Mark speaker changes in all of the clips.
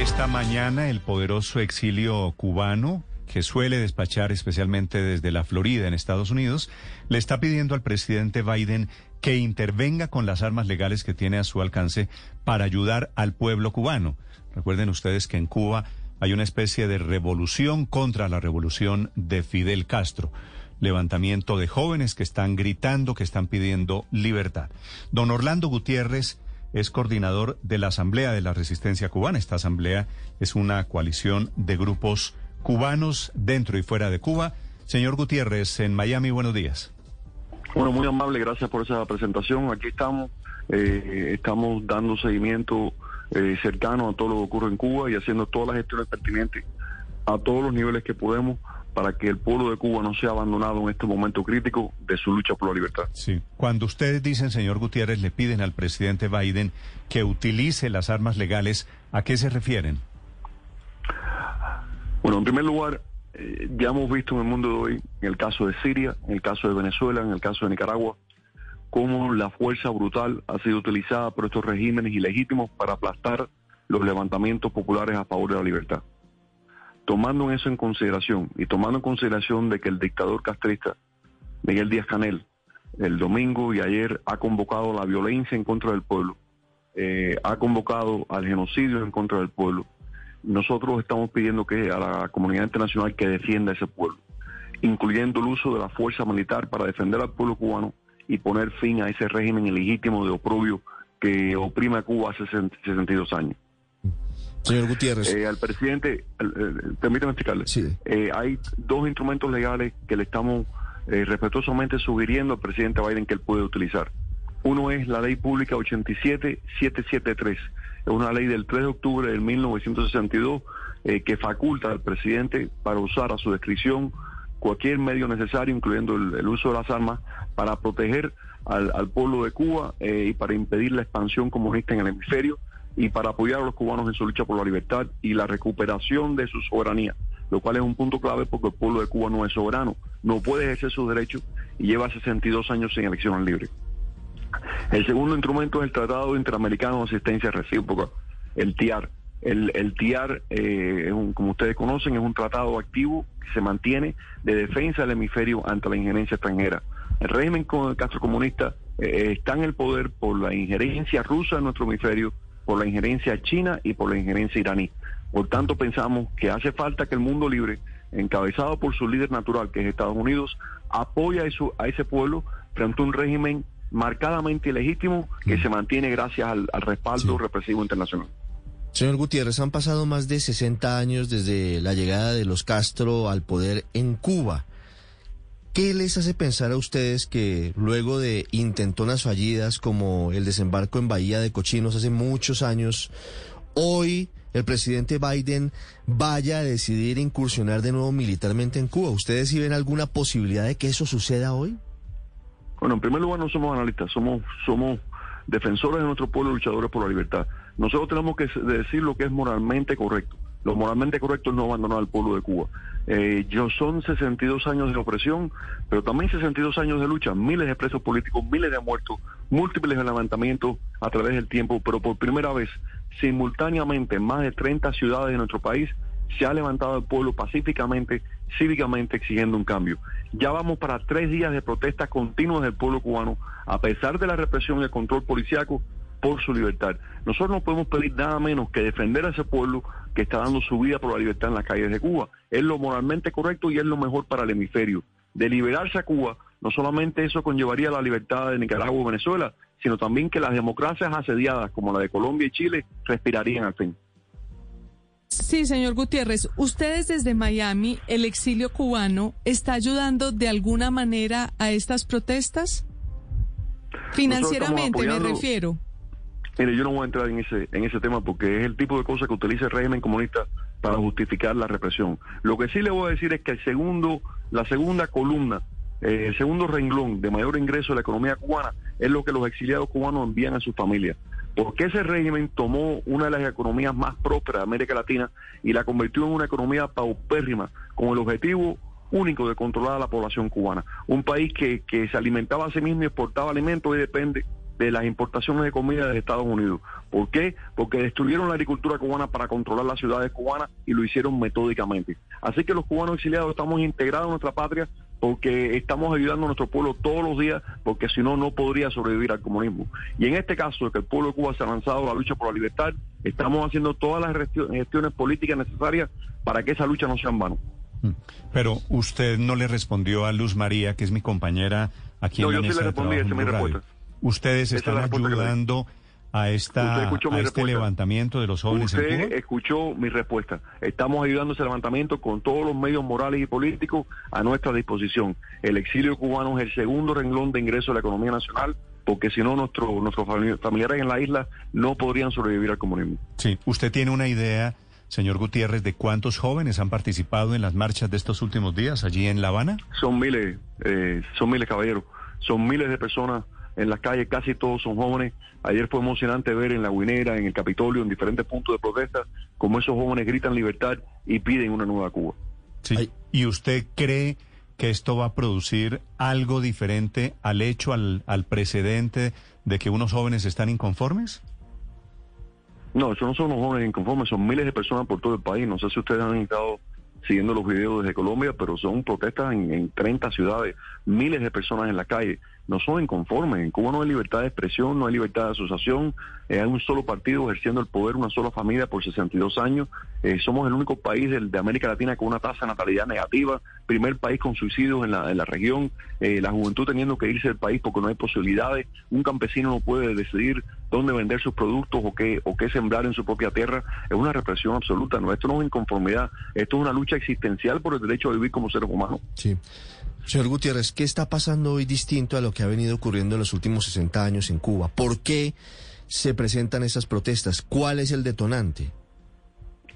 Speaker 1: Esta mañana el poderoso exilio cubano, que suele despachar especialmente desde la Florida en Estados Unidos, le está pidiendo al presidente Biden que intervenga con las armas legales que tiene a su alcance para ayudar al pueblo cubano. Recuerden ustedes que en Cuba hay una especie de revolución contra la revolución de Fidel Castro. Levantamiento de jóvenes que están gritando, que están pidiendo libertad. Don Orlando Gutiérrez es coordinador de la Asamblea de la Resistencia Cubana. Esta asamblea es una coalición de grupos cubanos dentro y fuera de Cuba. Señor Gutiérrez, en Miami, buenos días.
Speaker 2: Bueno, muy amable, gracias por esa presentación. Aquí estamos, eh, estamos dando seguimiento eh, cercano a todo lo que ocurre en Cuba y haciendo todas las gestiones pertinentes a todos los niveles que podemos para que el pueblo de Cuba no sea abandonado en este momento crítico de su lucha por la libertad.
Speaker 1: Sí. Cuando ustedes dicen, señor Gutiérrez, le piden al presidente Biden que utilice las armas legales, ¿a qué se refieren?
Speaker 2: Bueno, en primer lugar, eh, ya hemos visto en el mundo de hoy, en el caso de Siria, en el caso de Venezuela, en el caso de Nicaragua, cómo la fuerza brutal ha sido utilizada por estos regímenes ilegítimos para aplastar los levantamientos populares a favor de la libertad. Tomando eso en consideración y tomando en consideración de que el dictador castrista Miguel Díaz Canel el domingo y ayer ha convocado la violencia en contra del pueblo, eh, ha convocado al genocidio en contra del pueblo, nosotros estamos pidiendo que a la comunidad internacional que defienda a ese pueblo, incluyendo el uso de la fuerza militar para defender al pueblo cubano y poner fin a ese régimen ilegítimo de oprobio que oprime a Cuba hace 62 años.
Speaker 3: Señor Gutiérrez.
Speaker 2: Eh, al presidente, eh, permítame explicarle.
Speaker 3: Sí.
Speaker 2: Eh, hay dos instrumentos legales que le estamos eh, respetuosamente sugiriendo al presidente Biden que él puede utilizar. Uno es la ley pública 87773. Es una ley del 3 de octubre de 1962 eh, que faculta al presidente para usar a su descripción cualquier medio necesario, incluyendo el, el uso de las armas, para proteger al, al pueblo de Cuba eh, y para impedir la expansión comunista en el hemisferio y para apoyar a los cubanos en su lucha por la libertad y la recuperación de su soberanía, lo cual es un punto clave porque el pueblo de Cuba no es soberano, no puede ejercer sus derechos y lleva 62 años sin elecciones libres. El segundo instrumento es el Tratado Interamericano de Asistencia Recíproca, el TIAR. El, TIAR, eh, es un, como ustedes conocen, es un tratado activo que se mantiene de defensa del hemisferio ante la injerencia extranjera. El régimen castrocomunista eh, está en el poder por la injerencia rusa en nuestro hemisferio, por la injerencia china y por la injerencia iraní. Por tanto, pensamos que hace falta que el mundo libre, encabezado por su líder natural, que es Estados Unidos, apoye a, eso- a ese pueblo frente a un régimen marcadamente ilegítimo que se mantiene gracias al, al respaldo
Speaker 3: Sí.
Speaker 2: represivo internacional.
Speaker 3: Señor Gutiérrez, han pasado más de 60 años desde la llegada de los Castro al poder en Cuba. ¿Qué les hace pensar a ustedes que luego de intentonas fallidas como el desembarco en Bahía de Cochinos hace muchos años, hoy el presidente Biden vaya a decidir incursionar de nuevo militarmente en Cuba? ¿Ustedes sí ven alguna posibilidad de que eso suceda hoy?
Speaker 2: Bueno, en primer lugar no somos analistas, somos, somos defensores de nuestro pueblo, luchadores por la libertad. Nosotros tenemos que decir lo que es moralmente correcto. Lo moralmente correcto es no abandonar al pueblo de Cuba. Eh, yo son 62 años de opresión, pero también 62 años de lucha, miles de presos políticos, miles de muertos, múltiples levantamientos a través del tiempo, pero por primera vez, simultáneamente, en más de 30 ciudades de nuestro país, se ha levantado el pueblo pacíficamente, cívicamente, exigiendo un cambio. Ya vamos para tres días de protestas continuas del pueblo cubano, a pesar de la represión y el control policiaco, por su libertad. Nosotros no podemos pedir nada menos que defender a ese pueblo que está dando su vida por la libertad en las calles de Cuba. Es lo moralmente correcto y es lo mejor para el hemisferio. De liberarse a Cuba, no solamente eso conllevaría la libertad de Nicaragua y Venezuela, sino también que las democracias asediadas como la de Colombia y Chile respirarían al fin.
Speaker 4: Sí, señor Gutiérrez, ustedes desde Miami, el exilio cubano, ¿está ayudando de alguna manera a estas protestas? Financieramente me refiero.
Speaker 2: Mire, yo no voy a entrar en ese, en ese tema porque es el tipo de cosas que utiliza el régimen comunista para justificar la represión. Lo que sí le voy a decir es que el segundo, la segunda columna, eh, el segundo renglón de mayor ingreso de la economía cubana es lo que los exiliados cubanos envían a sus familias. Porque ese régimen tomó una de las economías más prósperas de América Latina y la convirtió en una economía paupérrima, con el objetivo único de controlar a la población cubana. Un país que, que se alimentaba a sí mismo y exportaba alimentos y depende de las importaciones de comida de Estados Unidos. ¿Por qué? Porque destruyeron la agricultura cubana para controlar las ciudades cubanas y lo hicieron metódicamente. Así que los cubanos exiliados estamos integrados en nuestra patria porque estamos ayudando a nuestro pueblo todos los días, porque si no, no podría sobrevivir al comunismo. Y en este caso, de que el pueblo de Cuba se ha lanzado a la lucha por la libertad, estamos haciendo todas las gestiones políticas necesarias para que esa lucha no sea en vano.
Speaker 1: Mm. Pero usted no le respondió a Luz María, que es mi compañera aquí
Speaker 2: no,
Speaker 1: en la
Speaker 2: yo sí le respondí, mi respuesta.
Speaker 1: Ustedes están ayudando a esta a este levantamiento de los jóvenes
Speaker 2: Usted
Speaker 1: en Cuba?
Speaker 2: escuchó mi respuesta. Estamos ayudando ese levantamiento con todos los medios morales y políticos a nuestra disposición. El exilio cubano es el segundo renglón de ingreso de la economía nacional porque si no nuestro, nuestros familiares en la isla no podrían sobrevivir al comunismo.
Speaker 1: Sí, usted tiene una idea, señor Gutiérrez, de cuántos jóvenes han participado en las marchas de estos últimos días allí en La Habana?
Speaker 2: Son miles, eh, son miles caballeros, son miles de personas en las calles, casi todos son jóvenes. Ayer fue emocionante ver en la Guinera, en el Capitolio, en diferentes puntos de protesta, cómo esos jóvenes gritan libertad y piden una nueva Cuba.
Speaker 1: Sí. ¿Y usted cree que esto va a producir algo diferente al hecho, al, al precedente de que unos jóvenes están inconformes?
Speaker 2: No, eso no son unos jóvenes inconformes, son miles de personas por todo el país. No sé si ustedes han estado siguiendo los videos desde Colombia, pero son protestas en, en 30 ciudades, miles de personas en la calle no son inconformes. En Cuba no hay libertad de expresión, no hay libertad de asociación, eh, hay un solo partido ejerciendo el poder, una sola familia por 62 años. Eh, somos el único país de, América Latina con una tasa de natalidad negativa, primer país con suicidios en la, en la región, eh, la juventud teniendo que irse del país porque no hay posibilidades, un campesino no puede decidir dónde vender sus productos o qué, o qué sembrar en su propia tierra, es una represión absoluta. No, esto no es inconformidad, esto es una lucha existencial por el derecho a vivir como seres humanos.
Speaker 3: Sí. Señor Gutiérrez, ¿qué está pasando hoy distinto a lo que ha venido ocurriendo en los últimos 60 años en Cuba? ¿Por qué se presentan esas protestas? ¿Cuál es el detonante?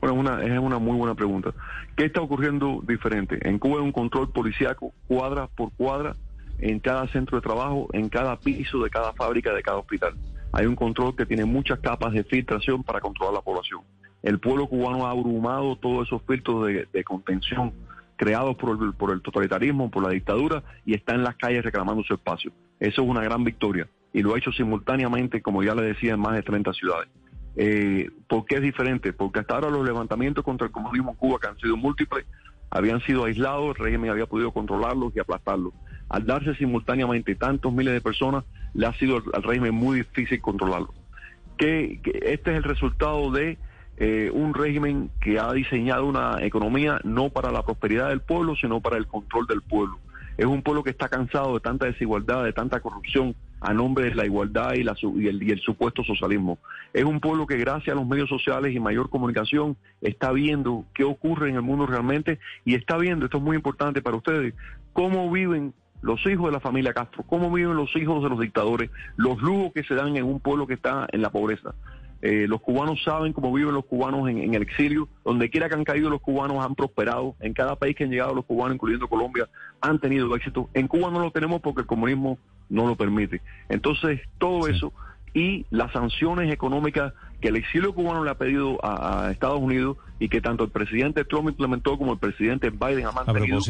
Speaker 2: Bueno, una, es una muy buena pregunta. ¿Qué está ocurriendo diferente? En Cuba hay un control policiaco cuadra por cuadra en cada centro de trabajo, en cada piso de cada fábrica, de cada hospital. Hay un control que tiene muchas capas de filtración para controlar la población. El pueblo cubano ha abrumado todos esos filtros de, de contención creados por el, por el totalitarismo, por la dictadura, y está en las calles reclamando su espacio. Eso es una gran victoria y lo ha hecho simultáneamente, como ya le decía, en más de 30 ciudades. Eh, ¿Por qué es diferente? Porque hasta ahora los levantamientos contra el comunismo en Cuba, que han sido múltiples, habían sido aislados, el régimen había podido controlarlos y aplastarlos. Al darse simultáneamente tantos miles de personas, le ha sido al régimen muy difícil controlarlo. Que, este es el resultado de eh, un régimen que ha diseñado una economía no para la prosperidad del pueblo, sino para el control del pueblo. Es un pueblo que está cansado de tanta desigualdad, de tanta corrupción a nombre de la igualdad y, la, y, el, y el supuesto socialismo. Es un pueblo que gracias a los medios sociales y mayor comunicación está viendo qué ocurre en el mundo realmente y está viendo, esto es muy importante para ustedes, cómo viven los hijos de la familia Castro, cómo viven los hijos de los dictadores, los lujos que se dan en un pueblo que está en la pobreza. Eh, los cubanos saben cómo viven los cubanos en, el exilio. Donde quiera que han caído los cubanos han prosperado. En cada país que han llegado los cubanos, incluyendo Colombia, han tenido éxito. En Cuba no lo tenemos porque el comunismo no lo permite. Entonces, todo eso y las sanciones económicas que el exilio cubano le ha pedido a, Estados Unidos y que tanto el presidente Trump implementó como el presidente Biden ha mantenido,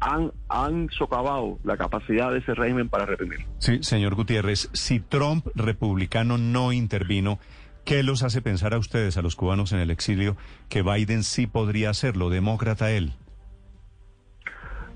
Speaker 2: han, han socavado la capacidad de ese régimen para reprimir.
Speaker 1: Sí, señor Gutiérrez, si Trump republicano no intervino, ¿Qué los hace pensar a ustedes, a los cubanos en el exilio, que Biden sí podría hacerlo, demócrata él?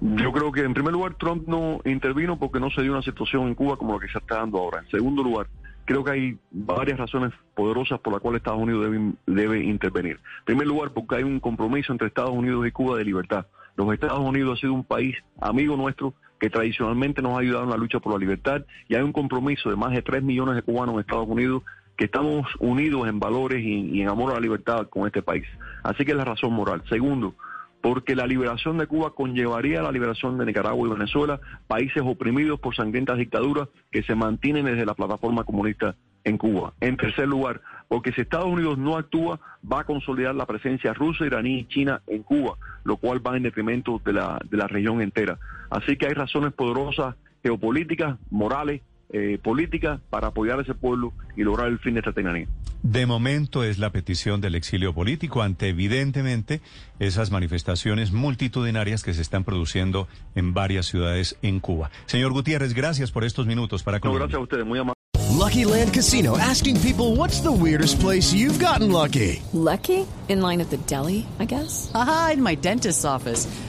Speaker 2: Yo creo que en primer lugar Trump no intervino porque no se dio una situación en Cuba como la que se está dando ahora. En segundo lugar, creo que hay varias razones poderosas por las cuales Estados Unidos debe, debe intervenir. En primer lugar, porque hay un compromiso entre Estados Unidos y Cuba de libertad. Los Estados Unidos ha sido un país amigo nuestro que tradicionalmente nos ha ayudado en la lucha por la libertad y hay un compromiso de más de 3 millones de cubanos en Estados Unidos que estamos unidos en valores y, en amor a la libertad con este país. Así que es la razón moral. Segundo, porque la liberación de Cuba conllevaría la liberación de Nicaragua y Venezuela, países oprimidos por sangrientas dictaduras que se mantienen desde la plataforma comunista en Cuba. En tercer lugar, porque si Estados Unidos no actúa, va a consolidar la presencia rusa, iraní y china en Cuba, lo cual va en detrimento de la, de la región entera. Así que hay razones poderosas geopolíticas, morales, eh, políticas para apoyar a ese pueblo y lograr el fin de esta tiranía.
Speaker 1: De momento es la petición del exilio político ante evidentemente esas manifestaciones multitudinarias que se están produciendo en varias ciudades en Cuba. Señor Gutiérrez, gracias por estos minutos para
Speaker 2: No,
Speaker 1: Colombia.
Speaker 2: gracias a ustedes, muy amables.
Speaker 5: Lucky Land Casino asking people what's the weirdest place you've gotten lucky?
Speaker 6: Lucky? In line at the deli, I guess?
Speaker 7: Aha, in my dentist's office.